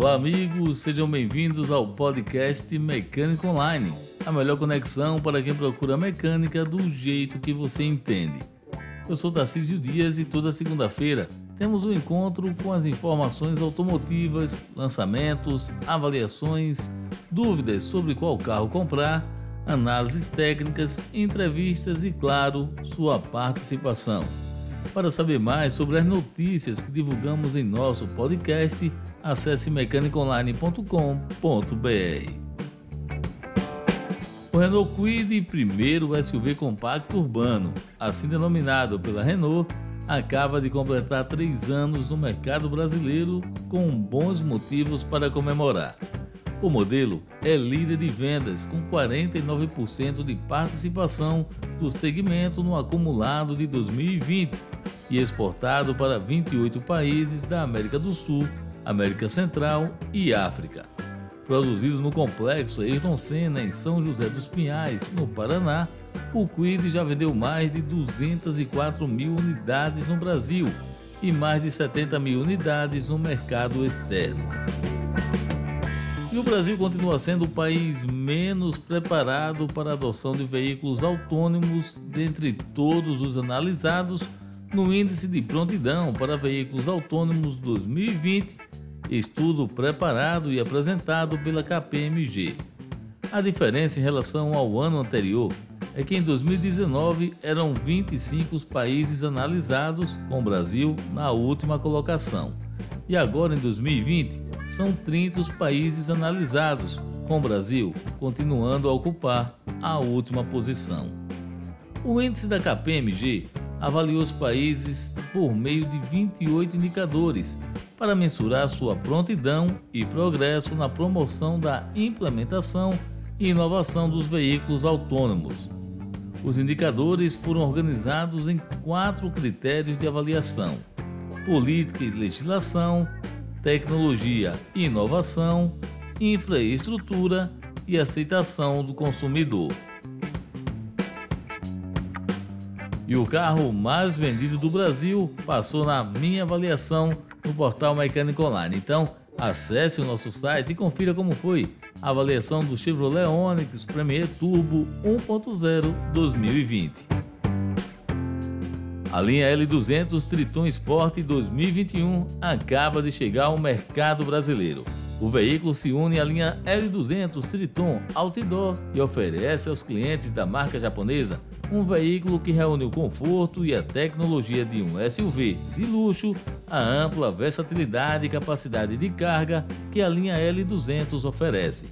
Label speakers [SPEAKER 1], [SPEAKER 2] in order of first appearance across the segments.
[SPEAKER 1] Olá, amigos, sejam bem-vindos ao podcast Mecânico Online, a melhor conexão para quem procura mecânica do jeito que você entende. Eu sou Tarcísio Dias e toda segunda-feira temos um encontro com as informações automotivas, lançamentos, avaliações, dúvidas sobre qual carro comprar, análises técnicas, entrevistas e, claro, sua participação. Para saber mais sobre as notícias que divulgamos em nosso podcast, acesse mecanicaonline.com.br. O Renault Kwid, primeiro SUV compacto urbano, assim denominado pela Renault, acaba de completar três anos no mercado brasileiro com bons motivos para comemorar. O modelo é líder de vendas com 49% de participação do segmento no acumulado de 2020 e exportado para 28 países da América do Sul, América Central e África. Produzido no complexo Ayrton Senna em São José dos Pinhais, no Paraná, o Quid já vendeu mais de 204 mil unidades no Brasil e mais de 70 mil unidades no mercado externo. E o Brasil continua sendo o país menos preparado para a adoção de veículos autônomos dentre todos os analisados no Índice de Prontidão para Veículos Autônomos 2020, estudo preparado e apresentado pela KPMG. A diferença em relação ao ano anterior é que em 2019 eram 25 os países analisados, com o Brasil na última colocação, e agora em 2020 são 30 os países analisados, com o Brasil continuando a ocupar a última posição. O índice da KPMG avaliou os países por meio de 28 indicadores para mensurar sua prontidão e progresso na promoção da implementação e inovação dos veículos autônomos. Os indicadores foram organizados em quatro critérios de avaliação: política e legislação, tecnologia e inovação, infraestrutura e aceitação do consumidor. E o carro mais vendido do Brasil passou na minha avaliação no portal Mecânico Online. Então, acesse o nosso site e confira como foi a avaliação do Chevrolet Onix Premier Turbo 1.0 2020. A linha L200 Triton Sport 2021 acaba de chegar ao mercado brasileiro. O veículo se une à linha L200 Triton Outdoor e oferece aos clientes da marca japonesa um veículo que reúne o conforto e a tecnologia de um SUV de luxo, a ampla versatilidade e capacidade de carga que a linha L200 oferece.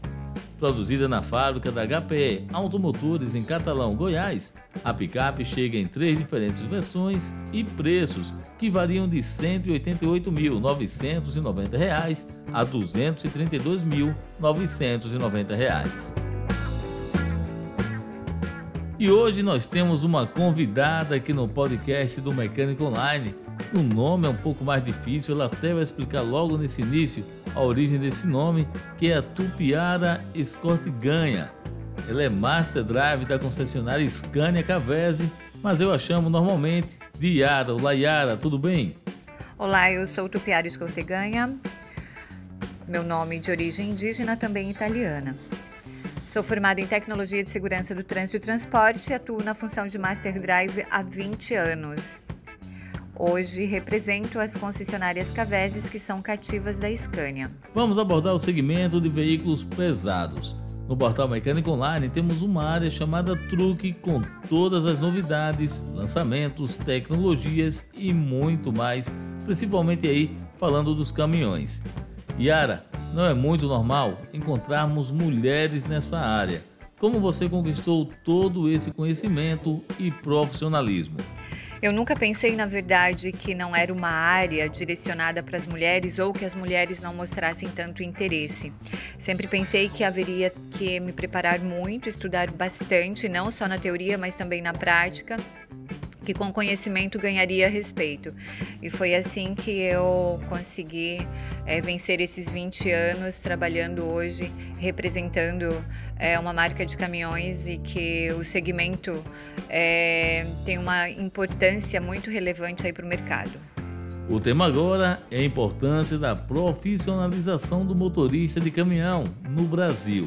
[SPEAKER 1] Produzida na fábrica da HPE Automotores em Catalão, Goiás, a picape chega em três diferentes versões e preços que variam de R$ 188.990 a R$ 232.990. E hoje nós temos uma convidada aqui no podcast do Mecânico Online. O nome é um pouco mais difícil, ela até vai explicar logo nesse início a origem desse nome, que é a Tupiara Escort Ganha. Ela é Master Drive da concessionária Scania Cavese, mas eu a chamo normalmente de Yara. Olá Yara, tudo bem?
[SPEAKER 2] Olá, eu sou Tupiara Ganha. meu nome de origem indígena, também italiana. Sou formada em Tecnologia de Segurança do Trânsito e Transporte e atuo na função de Master Drive há 20 anos. Hoje represento as concessionárias Caveses que são cativas da Scania.
[SPEAKER 1] Vamos abordar o segmento de veículos pesados. No portal Mecânico Online temos uma área chamada Truque com todas as novidades, lançamentos, tecnologias e muito mais, principalmente aí falando dos caminhões. Yara, não é muito normal encontrarmos mulheres nessa área. Como você conquistou todo esse conhecimento e profissionalismo?
[SPEAKER 2] Eu nunca pensei, na verdade, que não era uma área direcionada para as mulheres ou que as mulheres não mostrassem tanto interesse. Sempre pensei que haveria que me preparar muito, estudar bastante, não só na teoria, mas também na prática que com conhecimento ganharia respeito. E foi assim que eu consegui é, vencer esses 20 anos trabalhando hoje, representando é, uma marca de caminhões e que o segmento é, tem uma importância muito relevante aí para o mercado.
[SPEAKER 1] O tema agora é a importância da profissionalização do motorista de caminhão no Brasil.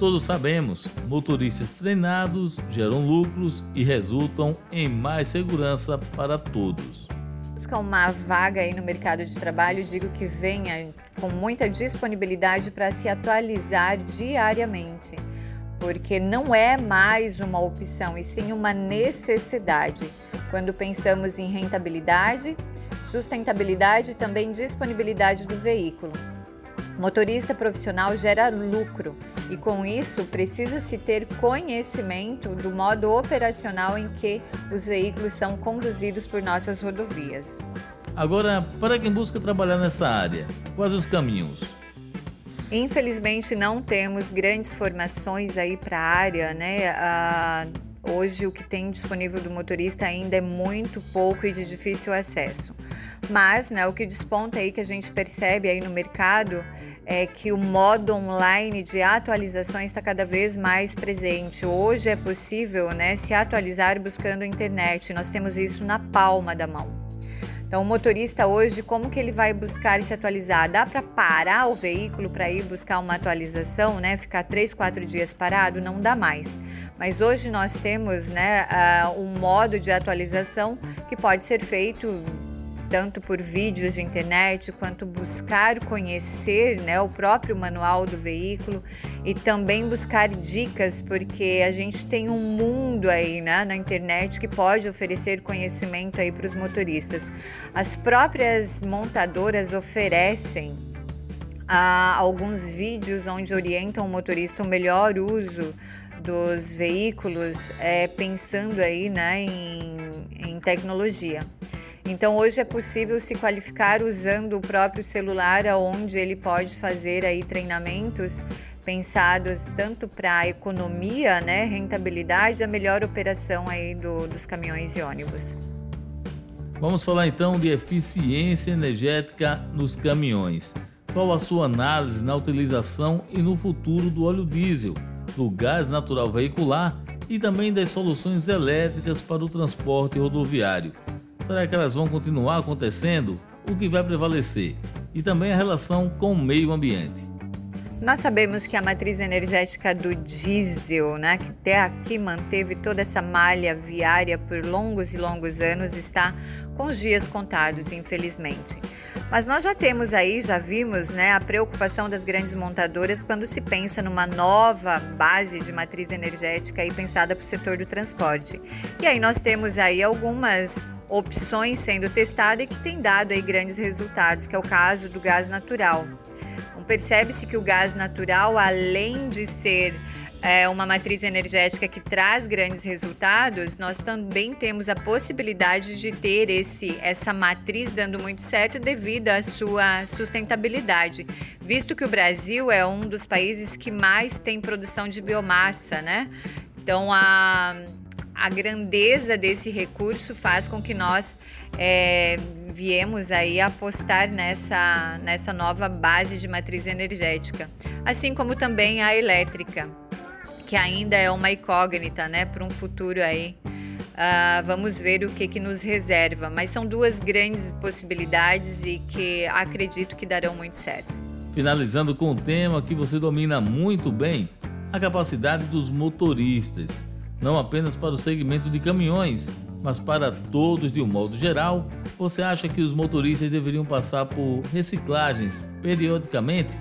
[SPEAKER 1] Todos sabemos, motoristas treinados geram lucros e resultam em mais segurança para todos.
[SPEAKER 2] Busca uma vaga aí no mercado de trabalho, digo que venha com muita disponibilidade para se atualizar diariamente, porque não é mais uma opção e sim uma necessidade. Quando pensamos em rentabilidade, sustentabilidade e também disponibilidade do veículo. Motorista profissional gera lucro e, com isso, precisa-se ter conhecimento do modo operacional em que os veículos são conduzidos por nossas rodovias.
[SPEAKER 1] Agora, para quem busca trabalhar nessa área, quais os caminhos?
[SPEAKER 2] Infelizmente, não temos grandes formações aí para a área, né? Ah, Hoje, o que tem disponível do motorista ainda é muito pouco e de difícil acesso. Mas, né, o que desponta aí que a gente percebe aí no mercado é que o modo online de atualizações está cada vez mais presente. Hoje é possível, né, se atualizar buscando a internet. Nós temos isso na palma da mão. Então, o motorista hoje, como que ele vai buscar se atualizar? Dá para parar o veículo para ir buscar uma atualização, né? Ficar três, quatro dias parado? Não dá mais. Mas hoje nós temos, né, uh, um modo de atualização que pode ser feito tanto por vídeos de internet quanto buscar conhecer né, o próprio manual do veículo e também buscar dicas, porque a gente tem um mundo aí né, na internet que pode oferecer conhecimento aí para os motoristas. As próprias montadoras oferecem ah, alguns vídeos onde orientam o motorista o melhor uso dos veículos, é, pensando aí né, em, em tecnologia. Então hoje é possível se qualificar usando o próprio celular, onde ele pode fazer aí treinamentos pensados tanto para a economia, né, rentabilidade, a melhor operação aí do, dos caminhões e ônibus.
[SPEAKER 1] Vamos falar então de eficiência energética nos caminhões. Qual a sua análise na utilização e no futuro do óleo diesel, do gás natural veicular e também das soluções elétricas para o transporte rodoviário? Será que elas vão continuar acontecendo? O que vai prevalecer? E também a relação com o meio ambiente.
[SPEAKER 2] Nós sabemos que a matriz energética do diesel, né, que até aqui manteve toda essa malha viária por longos e longos anos, está com os dias contados, infelizmente. Mas nós já temos aí, já vimos, né, a preocupação das grandes montadoras quando se pensa numa nova base de matriz energética aí pensada para o setor do transporte. E aí nós temos aí algumas opções sendo testadas e que tem dado aí grandes resultados, que é o caso do gás natural. Então, percebe-se que o gás natural, além de ser é, uma matriz energética que traz grandes resultados, nós também temos a possibilidade de ter esse, essa matriz dando muito certo devido à sua sustentabilidade, visto que o Brasil é um dos países que mais tem produção de biomassa, né? Então a a grandeza desse recurso faz com que nós é, viemos aí apostar nessa, nessa nova base de matriz energética, assim como também a elétrica, que ainda é uma incógnita, né, para um futuro aí. Uh, vamos ver o que, que nos reserva, mas são duas grandes possibilidades e que acredito que darão muito certo.
[SPEAKER 1] Finalizando com o tema que você domina muito bem, a capacidade dos motoristas não apenas para o segmento de caminhões, mas para todos de um modo geral, você acha que os motoristas deveriam passar por reciclagens periodicamente?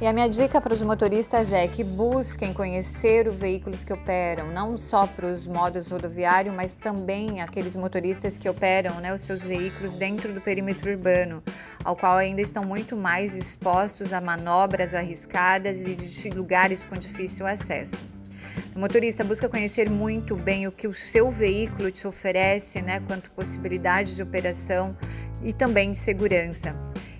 [SPEAKER 2] E a minha dica para os motoristas é que busquem conhecer os veículos que operam, não só para os modos rodoviários, mas também aqueles motoristas que operam né, os seus veículos dentro do perímetro urbano, ao qual ainda estão muito mais expostos a manobras arriscadas e de lugares com difícil acesso. O motorista busca conhecer muito bem o que o seu veículo te oferece, né, quanto possibilidade de operação e também de segurança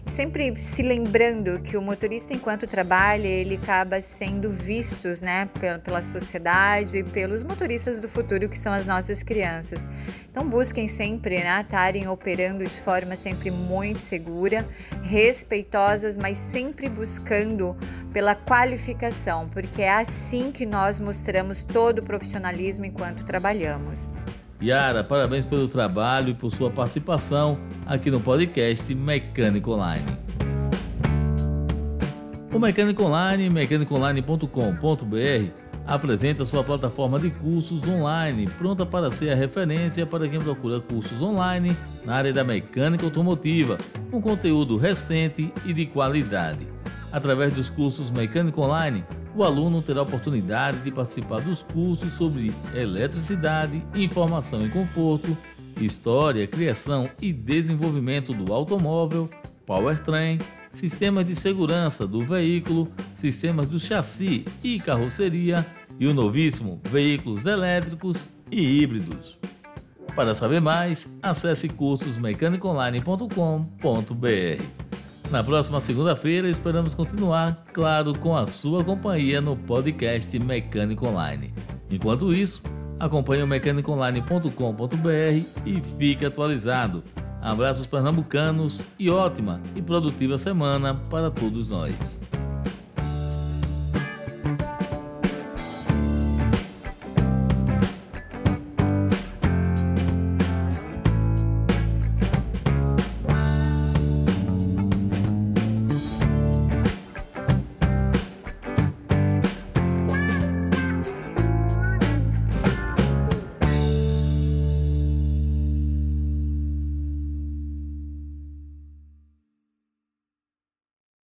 [SPEAKER 2] sempre se lembrando que o motorista, enquanto trabalha, ele acaba sendo vistos né, pela, sociedade, pelos motoristas do futuro, que são as nossas crianças. Então, busquem sempre né, estarem operando de forma sempre muito segura, respeitosas, mas sempre buscando pela qualificação, porque é assim que nós mostramos todo o profissionalismo enquanto trabalhamos.
[SPEAKER 1] Yara, parabéns pelo trabalho e por sua participação aqui no podcast Mecânico Online. O Mecânico Online, mecanicoonline.com.br, apresenta sua plataforma de cursos online, pronta para ser a referência para quem procura cursos online na área da mecânica automotiva, com conteúdo recente e de qualidade. Através dos cursos Mecânico Online, o aluno terá a oportunidade de participar dos cursos sobre eletricidade, informação e conforto, história, criação e desenvolvimento do automóvel, powertrain, sistemas de segurança do veículo, sistemas do chassi e carroceria e o novíssimo veículos elétricos e híbridos. Para saber mais, acesse cursosmecanicoonline.com.br. Na próxima segunda-feira esperamos continuar, claro, com a sua companhia no podcast Mecânico Online. Enquanto isso, acompanhe o mecanicoonline.com.br e fique atualizado. Abraços pernambucanos e ótima e produtiva semana para todos nós.